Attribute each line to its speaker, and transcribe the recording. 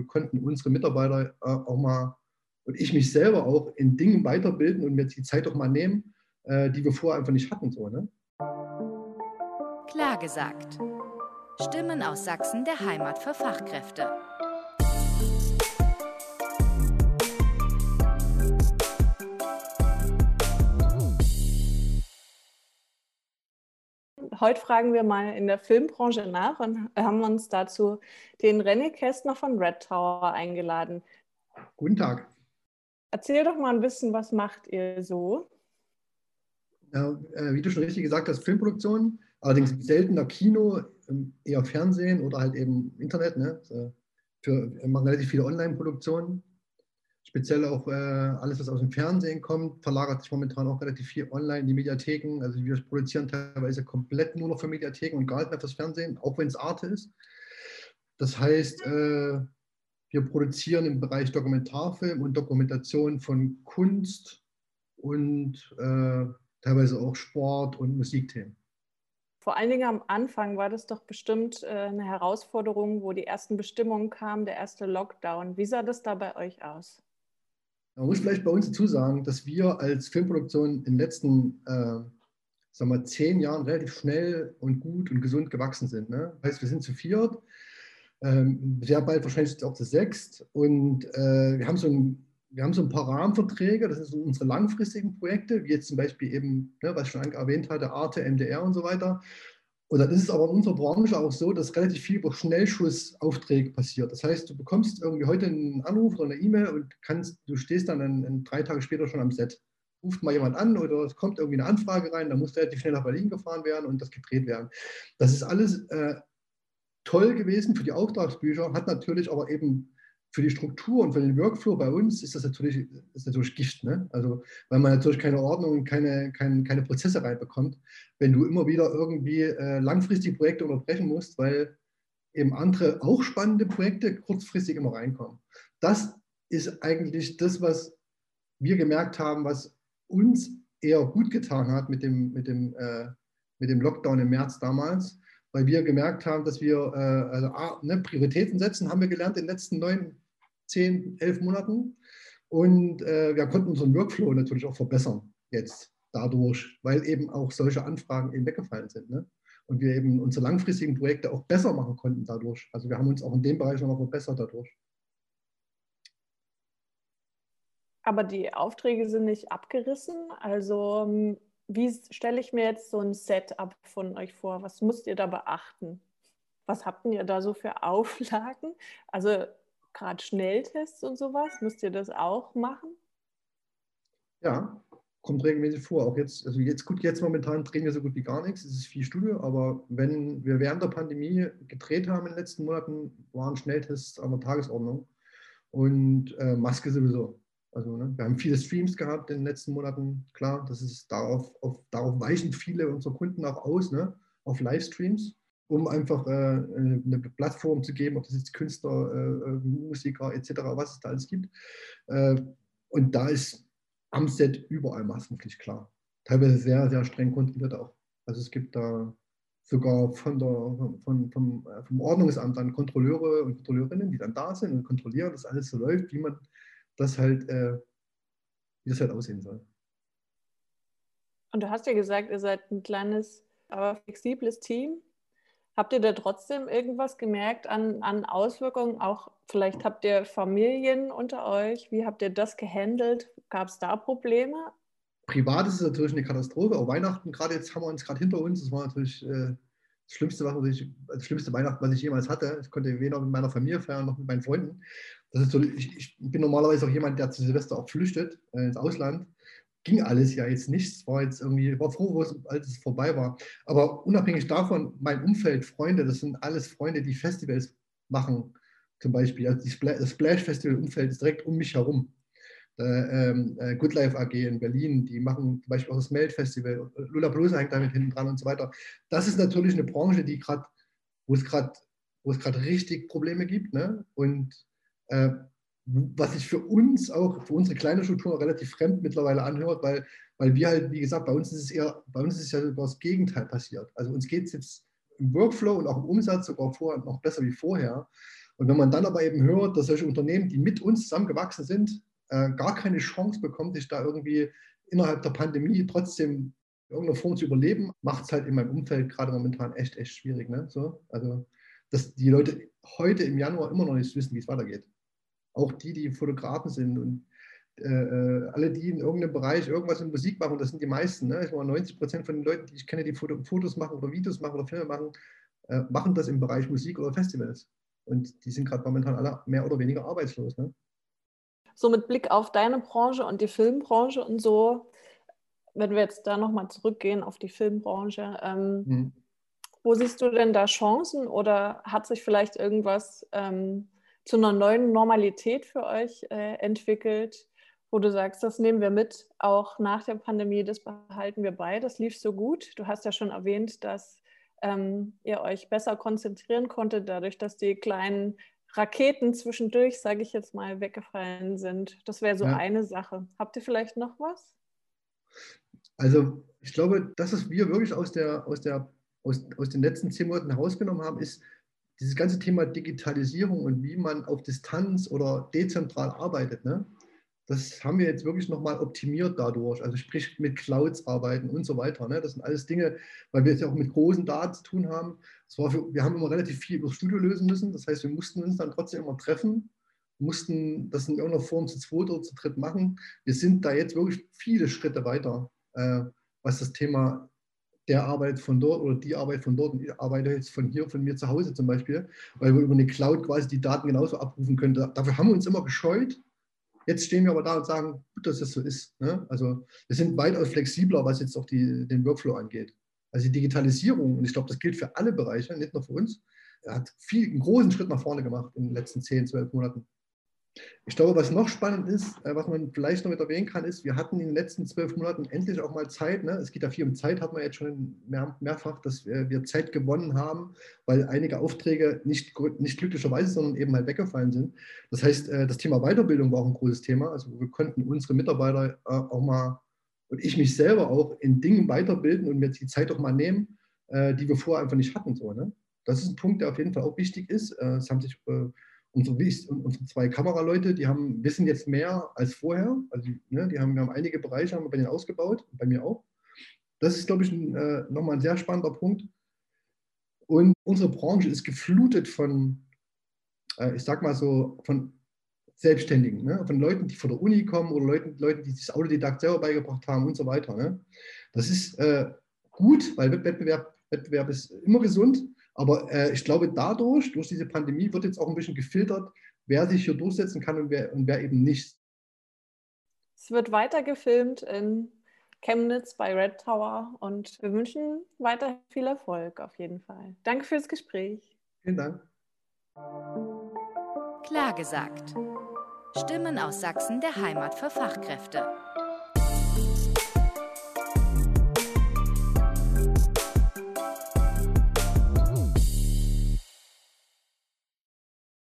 Speaker 1: wir konnten unsere Mitarbeiter äh, auch mal und ich mich selber auch in Dingen weiterbilden und mir die Zeit auch mal nehmen, äh, die wir vorher einfach nicht hatten. So, ne?
Speaker 2: Klar gesagt. Stimmen aus Sachsen der Heimat für Fachkräfte.
Speaker 3: Heute fragen wir mal in der Filmbranche nach und haben uns dazu den René Kästner von Red Tower eingeladen.
Speaker 1: Guten Tag.
Speaker 3: Erzähl doch mal ein bisschen, was macht ihr so?
Speaker 1: Ja, äh, wie du schon richtig gesagt hast, Filmproduktion, allerdings seltener Kino, ähm, eher Fernsehen oder halt eben Internet. Ne? Für, wir machen relativ viele Online-Produktionen. Speziell auch äh, alles, was aus dem Fernsehen kommt, verlagert sich momentan auch relativ viel online in die Mediatheken. Also wir produzieren teilweise komplett nur noch für Mediatheken und gar nicht mehr fürs Fernsehen, auch wenn es Arte ist. Das heißt, äh, wir produzieren im Bereich Dokumentarfilm und Dokumentation von Kunst und äh, teilweise auch Sport und Musikthemen.
Speaker 3: Vor allen Dingen am Anfang war das doch bestimmt äh, eine Herausforderung, wo die ersten Bestimmungen kamen, der erste Lockdown. Wie sah das da bei euch aus?
Speaker 1: Man muss vielleicht bei uns dazu sagen, dass wir als Filmproduktion in den letzten äh, sagen wir, zehn Jahren relativ schnell und gut und gesund gewachsen sind. Ne? Das heißt, wir sind zu viert ähm, sehr bald wahrscheinlich auch zu sechst. Und äh, wir, haben so ein, wir haben so ein paar Rahmenverträge, das sind so unsere langfristigen Projekte, wie jetzt zum Beispiel eben, ne, was ich schon erwähnt hatte, Arte, MDR und so weiter. Und dann ist es aber in unserer Branche auch so, dass relativ viel über Schnellschussaufträge passiert. Das heißt, du bekommst irgendwie heute einen Anruf oder eine E-Mail und kannst, du stehst dann in, in drei Tage später schon am Set. Ruft mal jemand an oder es kommt irgendwie eine Anfrage rein, dann muss relativ schnell nach Berlin gefahren werden und das gedreht werden. Das ist alles äh, toll gewesen für die Auftragsbücher, hat natürlich aber eben für die Struktur und für den Workflow bei uns ist das natürlich, ist natürlich Gift. Ne? Also, weil man natürlich keine Ordnung und keine, keine, keine Prozesse reinbekommt, wenn du immer wieder irgendwie äh, langfristig Projekte unterbrechen musst, weil eben andere auch spannende Projekte kurzfristig immer reinkommen. Das ist eigentlich das, was wir gemerkt haben, was uns eher gut getan hat mit dem, mit dem, äh, mit dem Lockdown im März damals, weil wir gemerkt haben, dass wir äh, also, ne, Prioritäten setzen, haben wir gelernt in den letzten neun, zehn, elf Monaten. Und äh, wir konnten unseren Workflow natürlich auch verbessern jetzt dadurch, weil eben auch solche Anfragen eben weggefallen sind. Ne? Und wir eben unsere langfristigen Projekte auch besser machen konnten dadurch. Also wir haben uns auch in dem Bereich nochmal verbessert dadurch.
Speaker 3: Aber die Aufträge sind nicht abgerissen. Also ähm, wie stelle ich mir jetzt so ein Setup von euch vor? Was müsst ihr da beachten? Was habt ihr da so für Auflagen? Also gerade Schnelltests und sowas, müsst ihr das auch machen?
Speaker 1: Ja, kommt regelmäßig vor. Auch jetzt, also jetzt gut, jetzt momentan drehen wir so gut wie gar nichts. Es ist viel Studio, aber wenn wir während der Pandemie gedreht haben in den letzten Monaten, waren Schnelltests an der Tagesordnung und äh, Maske sowieso. Also ne, wir haben viele Streams gehabt in den letzten Monaten. Klar, das ist darauf, auf, darauf weichen viele unserer Kunden auch aus, ne, auf Livestreams, um einfach äh, eine Plattform zu geben, ob das jetzt Künstler, äh, Musiker etc., was es da alles gibt. Äh, und da ist am überall Maskenpflicht klar. Teilweise sehr, sehr streng kontrolliert auch. Also es gibt da sogar von der, von, vom, äh, vom Ordnungsamt dann Kontrolleure und Kontrolleurinnen, die dann da sind und kontrollieren, dass alles so läuft, wie man das halt, äh, wie das halt aussehen soll.
Speaker 3: Und du hast ja gesagt, ihr seid ein kleines, aber flexibles Team. Habt ihr da trotzdem irgendwas gemerkt an, an Auswirkungen? Auch vielleicht habt ihr Familien unter euch. Wie habt ihr das gehandelt? Gab es da Probleme?
Speaker 1: Privat ist es natürlich eine Katastrophe. Auch Weihnachten, gerade jetzt haben wir uns gerade hinter uns. Das war natürlich äh, das Schlimmste, was ich, das schlimmste Weihnachten, was ich jemals hatte. Ich konnte weder mit meiner Familie feiern noch mit meinen Freunden. So, ich, ich bin normalerweise auch jemand, der zu Silvester auch flüchtet äh, ins Ausland. Ging alles ja jetzt nicht. War jetzt irgendwie, war froh, als es vorbei war. Aber unabhängig davon, mein Umfeld, Freunde, das sind alles Freunde, die Festivals machen, zum Beispiel. Also das Splash Festival Umfeld ist direkt um mich herum. Äh, äh, Good Life AG in Berlin, die machen zum Beispiel auch das Melt Festival, Lula Blues hängt damit hinten dran und so weiter. Das ist natürlich eine Branche, die gerade, wo es gerade, wo es gerade richtig Probleme gibt. Ne? Und äh, was sich für uns auch, für unsere kleine Struktur relativ fremd mittlerweile anhört, weil, weil wir halt, wie gesagt, bei uns ist es eher, bei uns ist es ja sogar das Gegenteil passiert. Also uns geht es jetzt im Workflow und auch im Umsatz sogar vorher noch besser wie vorher. Und wenn man dann aber eben hört, dass solche Unternehmen, die mit uns zusammengewachsen sind, äh, gar keine Chance bekommen, sich da irgendwie innerhalb der Pandemie trotzdem in irgendeiner Form zu überleben, macht es halt in meinem Umfeld gerade momentan echt, echt schwierig. Ne? So, also, dass die Leute heute im Januar immer noch nicht wissen, wie es weitergeht. Auch die, die Fotografen sind und äh, äh, alle, die in irgendeinem Bereich irgendwas in Musik machen, das sind die meisten. Ne? Ich meine, 90 Prozent von den Leuten, die ich kenne, die Fotos machen oder Videos machen oder Filme machen, äh, machen das im Bereich Musik oder Festivals. Und die sind gerade momentan alle mehr oder weniger arbeitslos. Ne?
Speaker 3: So mit Blick auf deine Branche und die Filmbranche und so, wenn wir jetzt da nochmal zurückgehen auf die Filmbranche, ähm, mhm. wo siehst du denn da Chancen oder hat sich vielleicht irgendwas ähm, zu einer neuen Normalität für euch äh, entwickelt, wo du sagst, das nehmen wir mit, auch nach der Pandemie, das behalten wir bei, das lief so gut. Du hast ja schon erwähnt, dass ähm, ihr euch besser konzentrieren konntet, dadurch, dass die kleinen Raketen zwischendurch, sage ich jetzt mal, weggefallen sind. Das wäre so ja. eine Sache. Habt ihr vielleicht noch was?
Speaker 1: Also ich glaube, das, was wir wirklich aus, der, aus, der, aus, aus den letzten zehn Monaten herausgenommen haben, ist dieses ganze Thema Digitalisierung und wie man auf Distanz oder dezentral arbeitet. Ne? Das haben wir jetzt wirklich nochmal optimiert dadurch. Also sprich mit Clouds arbeiten und so weiter. Ne? Das sind alles Dinge, weil wir es ja auch mit großen Daten zu tun haben. Für, wir haben immer relativ viel über das Studio lösen müssen. Das heißt, wir mussten uns dann trotzdem immer treffen, mussten das in irgendeiner Form zu zweit oder zu dritt machen. Wir sind da jetzt wirklich viele Schritte weiter, äh, was das Thema der Arbeit von dort oder die Arbeit von dort und ich arbeite jetzt von hier, von mir zu Hause zum Beispiel, weil wir über eine Cloud quasi die Daten genauso abrufen können. Dafür haben wir uns immer gescheut, Jetzt stehen wir aber da und sagen, gut, dass das so ist. Ne? Also wir sind weitaus flexibler, was jetzt auch die, den Workflow angeht. Also die Digitalisierung, und ich glaube, das gilt für alle Bereiche, nicht nur für uns, hat viel, einen großen Schritt nach vorne gemacht in den letzten 10, 12 Monaten. Ich glaube, was noch spannend ist, äh, was man vielleicht noch mit erwähnen kann, ist, wir hatten in den letzten zwölf Monaten endlich auch mal Zeit. Ne? Es geht ja viel um Zeit, hat man jetzt schon mehr, mehrfach, dass wir, Zeit gewonnen haben, weil einige Aufträge nicht, nicht glücklicherweise, sondern eben halt weggefallen sind. Das heißt, äh, das Thema Weiterbildung war auch ein großes Thema. Also wir konnten unsere Mitarbeiter äh, auch mal und ich mich selber auch in Dingen weiterbilden und mir die Zeit auch mal nehmen, die wir vorher einfach nicht hatten. So, ne? Das ist ein Punkt, der auf jeden Fall auch wichtig ist. Es haben sich unsere, unsere zwei Kameraleute, die haben, wissen jetzt mehr als vorher. Also ne, die haben, wir haben einige Bereiche haben bei denen ausgebaut, bei mir auch. Das ist, glaube ich, ein, äh, nochmal ein sehr spannender Punkt. Und unsere Branche ist geflutet von, äh, ich sag mal so, von Selbstständigen, ne? von Leuten, die von der Uni kommen oder Leuten, Leuten die sich Autodidakt selber beigebracht haben und so weiter. Ne? Das ist äh, gut, weil Wettbewerb, Wettbewerb ist immer gesund. Aber äh, ich glaube, dadurch, durch diese Pandemie, wird jetzt auch ein bisschen gefiltert, wer sich hier durchsetzen kann und wer, und wer eben nicht.
Speaker 3: Es wird weiter gefilmt in Chemnitz bei Red Tower und wir wünschen weiter viel Erfolg auf jeden Fall. Danke fürs Gespräch.
Speaker 1: Vielen Dank.
Speaker 2: Klar gesagt. Stimmen aus Sachsen der Heimat für Fachkräfte.